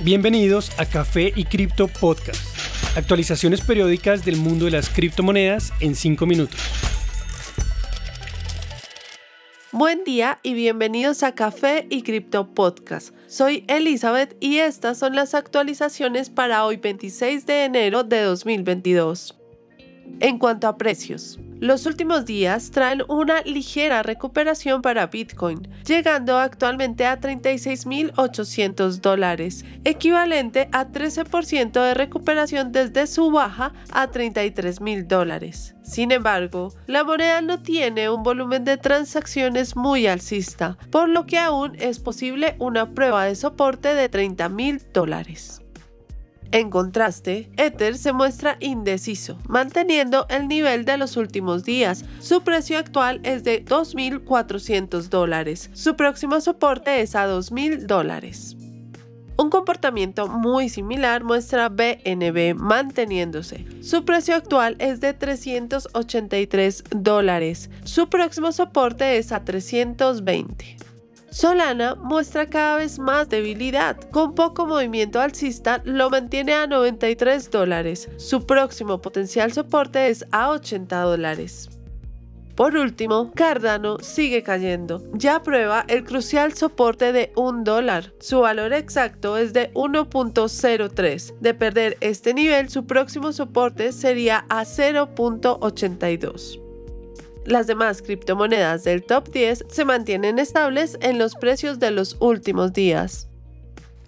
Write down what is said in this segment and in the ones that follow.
Bienvenidos a Café y Cripto Podcast. Actualizaciones periódicas del mundo de las criptomonedas en 5 minutos. Buen día y bienvenidos a Café y Cripto Podcast. Soy Elizabeth y estas son las actualizaciones para hoy 26 de enero de 2022. En cuanto a precios, los últimos días traen una ligera recuperación para Bitcoin, llegando actualmente a 36.800 dólares, equivalente a 13% de recuperación desde su baja a 33.000 dólares. Sin embargo, la moneda no tiene un volumen de transacciones muy alcista, por lo que aún es posible una prueba de soporte de 30.000 dólares. En contraste, Ether se muestra indeciso, manteniendo el nivel de los últimos días. Su precio actual es de 2.400 dólares. Su próximo soporte es a 2.000 dólares. Un comportamiento muy similar muestra BNB manteniéndose. Su precio actual es de 383 dólares. Su próximo soporte es a 320. Solana muestra cada vez más debilidad. Con poco movimiento alcista lo mantiene a 93 dólares. Su próximo potencial soporte es a 80 dólares. Por último, Cardano sigue cayendo. Ya prueba el crucial soporte de 1 dólar. Su valor exacto es de 1.03. De perder este nivel, su próximo soporte sería a 0.82. Las demás criptomonedas del top 10 se mantienen estables en los precios de los últimos días.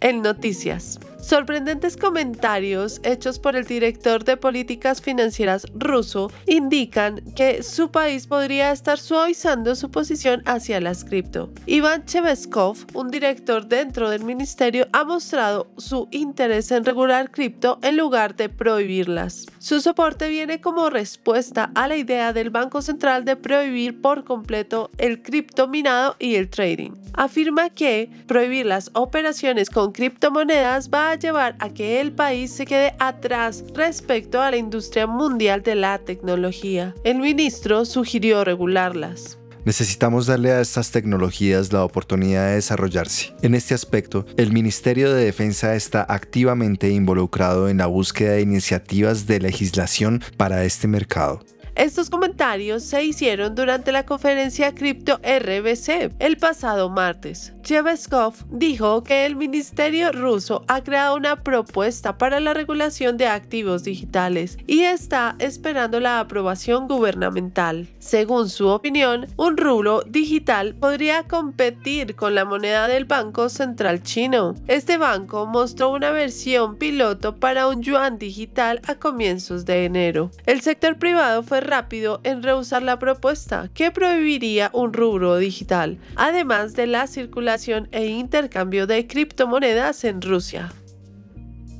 En noticias. Sorprendentes comentarios hechos por el director de políticas financieras ruso indican que su país podría estar suavizando su posición hacia las cripto. Iván Cheveskov, un director dentro del ministerio, ha mostrado su interés en regular cripto en lugar de prohibirlas. Su soporte viene como respuesta a la idea del Banco Central de prohibir por completo el cripto minado y el trading. Afirma que prohibir las operaciones con criptomonedas va a llevar a que el país se quede atrás respecto a la industria mundial de la tecnología. El ministro sugirió regularlas. Necesitamos darle a estas tecnologías la oportunidad de desarrollarse. En este aspecto, el Ministerio de Defensa está activamente involucrado en la búsqueda de iniciativas de legislación para este mercado. Estos comentarios se hicieron durante la conferencia Crypto RBC el pasado martes. Cheveskov dijo que el ministerio ruso ha creado una propuesta para la regulación de activos digitales y está esperando la aprobación gubernamental. Según su opinión, un rublo digital podría competir con la moneda del Banco Central chino. Este banco mostró una versión piloto para un yuan digital a comienzos de enero. El sector privado fue rápido en rehusar la propuesta, que prohibiría un rubro digital, además de la circulación e intercambio de criptomonedas en Rusia.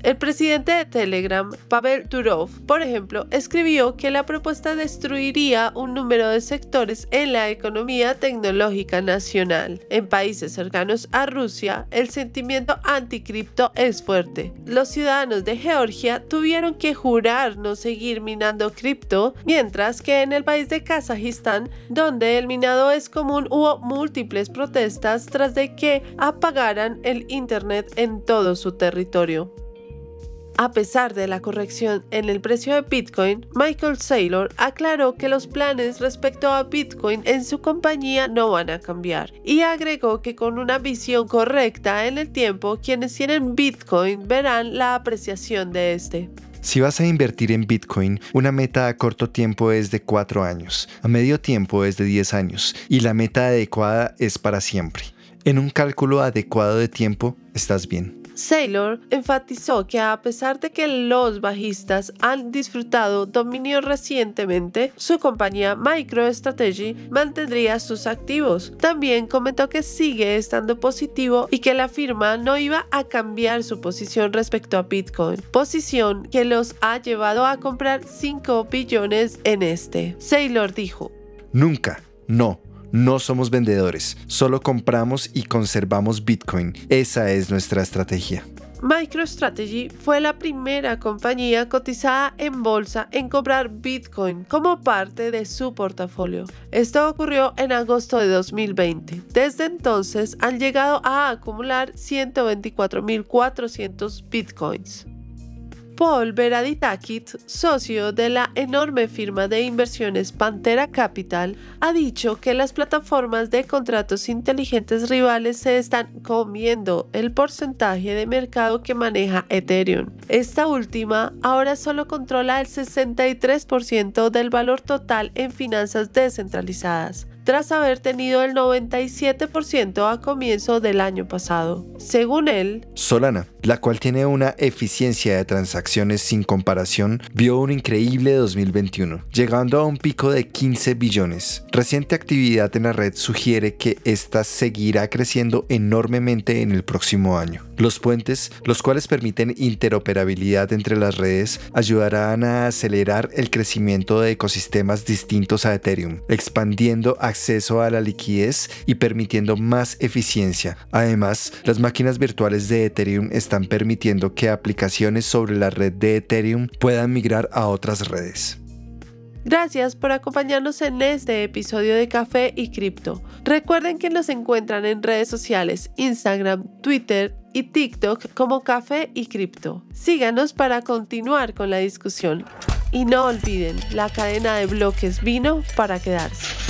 El presidente de Telegram, Pavel Durov, por ejemplo, escribió que la propuesta destruiría un número de sectores en la economía tecnológica nacional. En países cercanos a Rusia, el sentimiento anticripto es fuerte. Los ciudadanos de Georgia tuvieron que jurar no seguir minando cripto, mientras que en el país de Kazajistán, donde el minado es común, hubo múltiples protestas tras de que apagaran el Internet en todo su territorio. A pesar de la corrección en el precio de Bitcoin, Michael Saylor aclaró que los planes respecto a Bitcoin en su compañía no van a cambiar y agregó que con una visión correcta en el tiempo, quienes tienen Bitcoin verán la apreciación de este. Si vas a invertir en Bitcoin, una meta a corto tiempo es de 4 años, a medio tiempo es de 10 años y la meta adecuada es para siempre. En un cálculo adecuado de tiempo, estás bien. Saylor enfatizó que a pesar de que los bajistas han disfrutado dominio recientemente, su compañía MicroStrategy mantendría sus activos. También comentó que sigue estando positivo y que la firma no iba a cambiar su posición respecto a Bitcoin, posición que los ha llevado a comprar 5 billones en este. Saylor dijo, Nunca, no, no somos vendedores, solo compramos y conservamos Bitcoin. Esa es nuestra estrategia. MicroStrategy fue la primera compañía cotizada en bolsa en comprar Bitcoin como parte de su portafolio. Esto ocurrió en agosto de 2020. Desde entonces han llegado a acumular 124.400 Bitcoins. Paul Veraditakit, socio de la enorme firma de inversiones Pantera Capital, ha dicho que las plataformas de contratos inteligentes rivales se están comiendo el porcentaje de mercado que maneja Ethereum. Esta última ahora solo controla el 63% del valor total en finanzas descentralizadas tras haber tenido el 97% a comienzo del año pasado. Según él, Solana, la cual tiene una eficiencia de transacciones sin comparación, vio un increíble 2021, llegando a un pico de 15 billones. Reciente actividad en la red sugiere que esta seguirá creciendo enormemente en el próximo año. Los puentes, los cuales permiten interoperabilidad entre las redes, ayudarán a acelerar el crecimiento de ecosistemas distintos a Ethereum, expandiendo acceso a la liquidez y permitiendo más eficiencia. Además, las máquinas virtuales de Ethereum están permitiendo que aplicaciones sobre la red de Ethereum puedan migrar a otras redes. Gracias por acompañarnos en este episodio de Café y Cripto. Recuerden que nos encuentran en redes sociales, Instagram, Twitter y TikTok como Café y Cripto. Síganos para continuar con la discusión. Y no olviden, la cadena de bloques vino para quedarse.